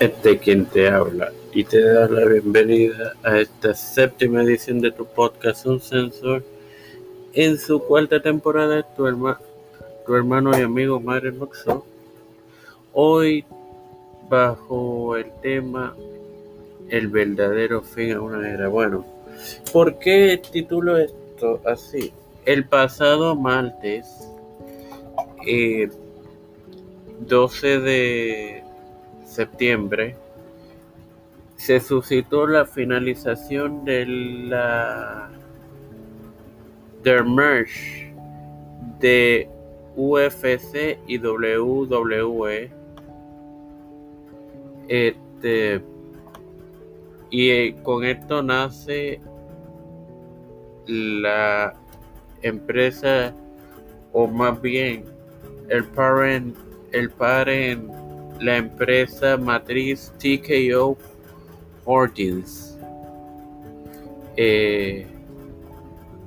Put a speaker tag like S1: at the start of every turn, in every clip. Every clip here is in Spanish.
S1: Este quien te habla y te da la bienvenida a esta séptima edición de tu podcast Un Sensor en su cuarta temporada tu, tu hermano y amigo Mario Moxo hoy bajo el tema el verdadero fin a una era bueno ¿por qué titulo esto así? el pasado martes eh, 12 de septiembre se suscitó la finalización de la del merge de UFC y WWE este y eh, con esto nace la empresa o más bien el parent el parent la empresa matriz TKO Holdings. Eh,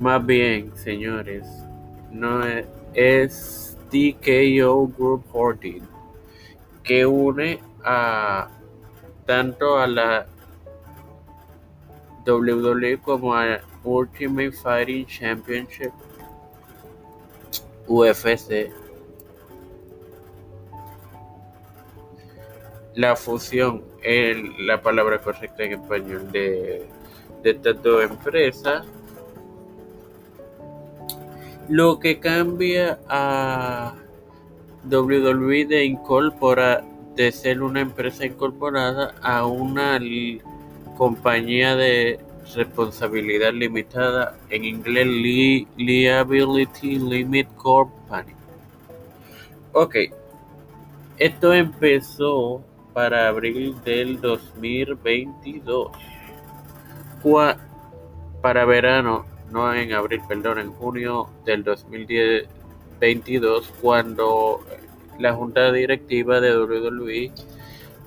S1: más bien, señores, no es, TKO Group Holdings que une a tanto a la WWE como a Ultimate Fighting Championship UFC la fusión, en la palabra correcta en español, de, de estas dos empresas, lo que cambia a WWE de incorpora de ser una empresa incorporada a una compañía de responsabilidad limitada, en inglés Liability Limit Company. Ok, esto empezó para abril del 2022. para verano, no en abril, perdón, en junio del 2022, cuando la junta directiva de WWE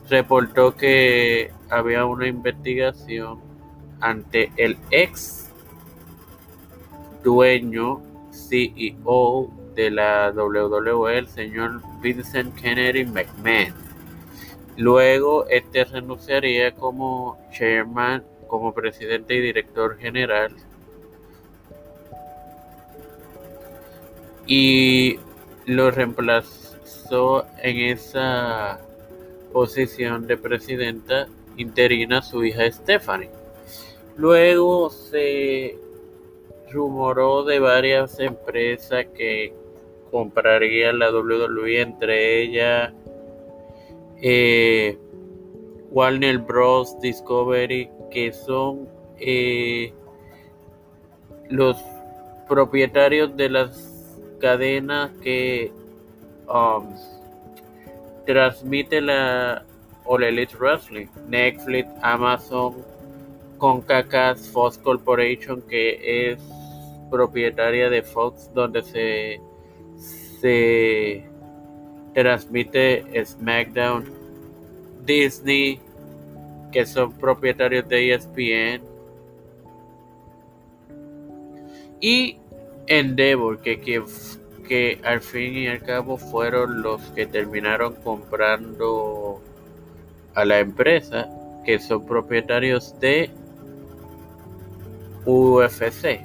S1: reportó que había una investigación ante el ex dueño CEO de la WWE, el señor Vincent Kennedy McMahon Luego, este renunciaría como chairman, como presidente y director general. Y lo reemplazó en esa posición de presidenta interina su hija Stephanie. Luego se rumoró de varias empresas que comprarían la WWE, entre ellas eh, Warner Bros. Discovery, que son eh, los propietarios de las cadenas que um, transmite la All Elite Wrestling, Netflix, Amazon, CONCACAF, Fox Corporation, que es propietaria de Fox, donde se, se transmite SmackDown, Disney, que son propietarios de ESPN, y Endeavor, que, que, que al fin y al cabo fueron los que terminaron comprando a la empresa, que son propietarios de UFC.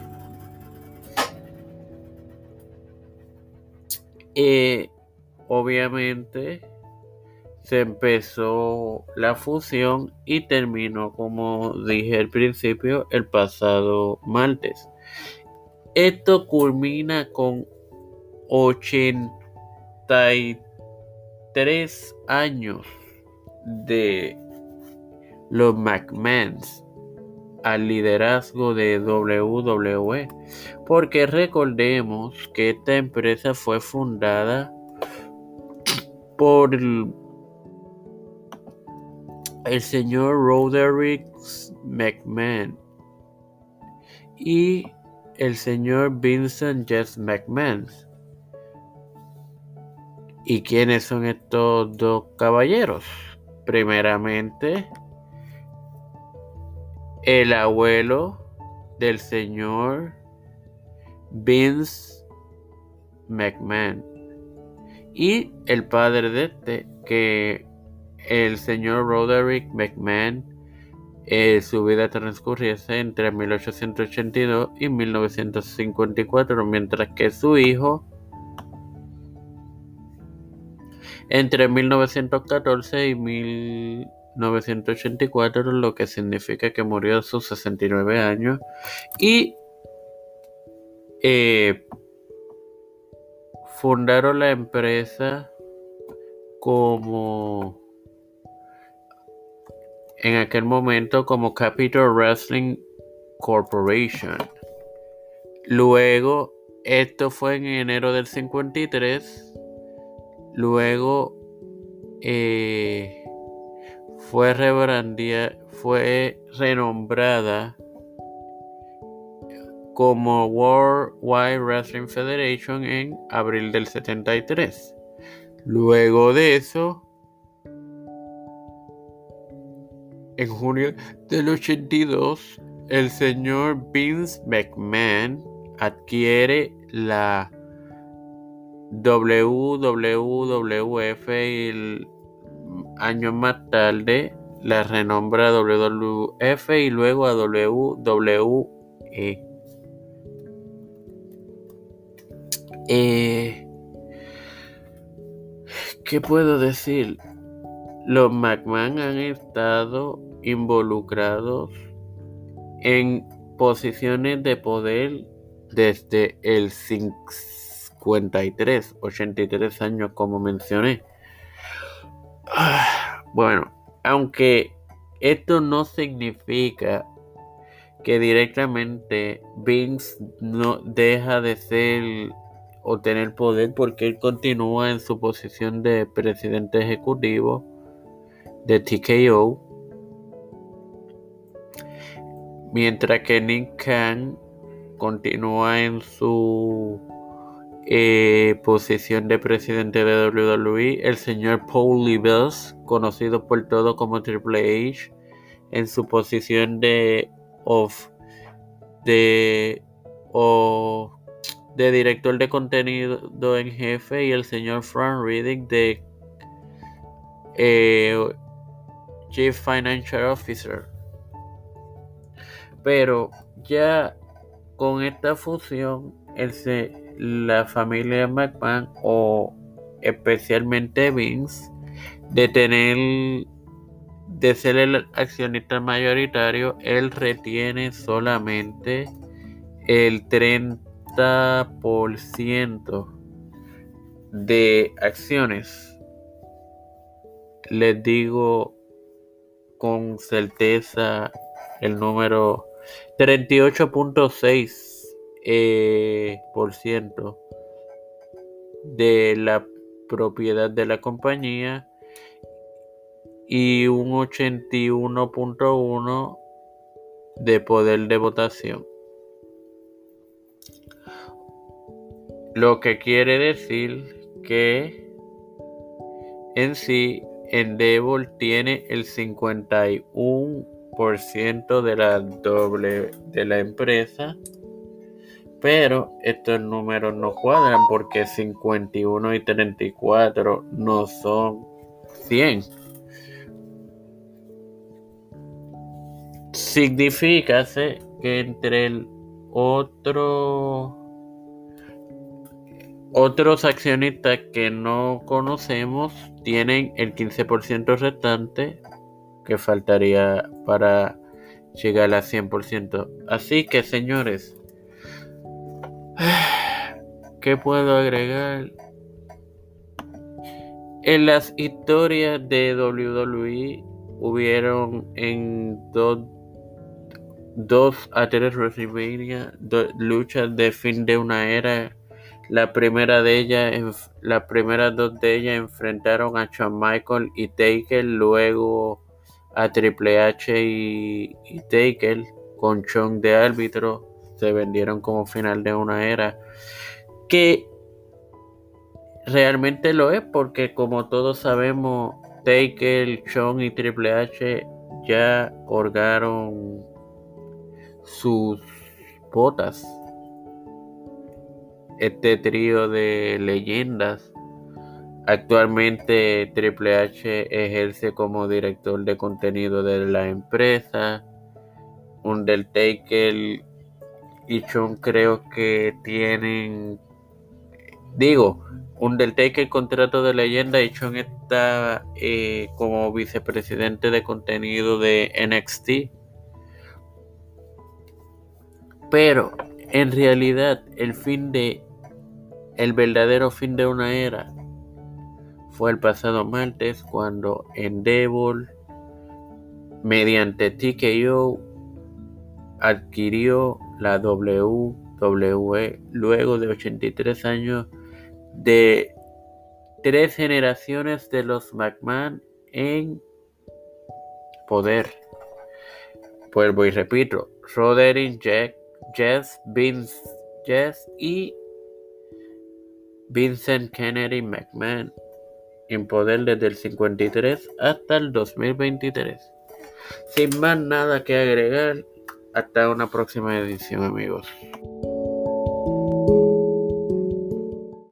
S1: Eh, obviamente se empezó la fusión y terminó, como dije al principio, el pasado martes. Esto culmina con 83 años de los McMahons al liderazgo de WWE, porque recordemos que esta empresa fue fundada por el, señor Roderick McMahon y el señor Vincent Jess McMahon. ¿Y quiénes son estos dos caballeros? Primeramente, el abuelo del señor Vince McMahon y el padre de este, que el señor Roderick McMahon eh, su vida transcurriese entre 1882 y 1954, mientras que su hijo entre 1914 y 1984, lo que significa que murió a sus 69 años. Y eh, fundaron la empresa como en aquel momento como Capital Wrestling Corporation. Luego, esto fue en enero del 53. Luego eh, fue, fue renombrada como World Wide Wrestling Federation en abril del 73. Luego de eso, En junio del 82, el señor Vince McMahon adquiere la WWF y el año más tarde la renombra WWF y luego a WWE. Eh, ¿Qué puedo decir? Los McMahon han estado involucrados en posiciones de poder desde el 53, 83 años como mencioné. Bueno, aunque esto no significa que directamente Vince no deja de ser o tener poder porque él continúa en su posición de presidente ejecutivo de TKO Mientras que Nick Khan continúa en su eh, posición de presidente de WWE, el señor Paul Levels, conocido por todo como Triple H, en su posición de of de de director de contenido en jefe y el señor Frank Riddick de eh, Chief Financial Officer. Pero ya con esta fusión, la familia McMahon o especialmente Vince, de tener de ser el accionista mayoritario, él retiene solamente el 30% de acciones. Les digo con certeza el número 38.6% eh, por ciento de la propiedad de la compañía y un 81.1 de poder de votación. Lo que quiere decir que en sí Endeavor tiene el 51 de la doble de la empresa. Pero estos números no cuadran porque 51 y 34 no son 100. Significa que entre el otro otros accionistas que no conocemos tienen el 15% restante que faltaría para llegar al 100%. Así que, señores, ¿qué puedo agregar? En las historias de WWE hubieron en dos, dos a tres WrestleMania luchas de fin de una era. La primera de ellas, las primeras dos de ellas enfrentaron a Shawn Michael y Taker. Luego a Triple H y, Taker con Chong de árbitro se vendieron como final de una era que realmente lo es porque como todos sabemos Taker, Chong y Triple H ya colgaron sus botas este trío de leyendas Actualmente Triple H ejerce como director de contenido de la empresa. Undertaker y Chun creo que tienen, digo, Undertaker contrato de leyenda y Chun está eh, como vicepresidente de contenido de NXT. Pero en realidad el fin de el verdadero fin de una era fue el pasado martes cuando Endeavor, mediante TKO, adquirió la WWE luego de 83 años de tres generaciones de los McMahon en poder. Vuelvo y repito, Roderick, Jack, Jess, Vince, Jess y Vincent Kennedy McMahon en poder desde el 53 hasta el 2023. Sin más nada que agregar, hasta una próxima edición amigos.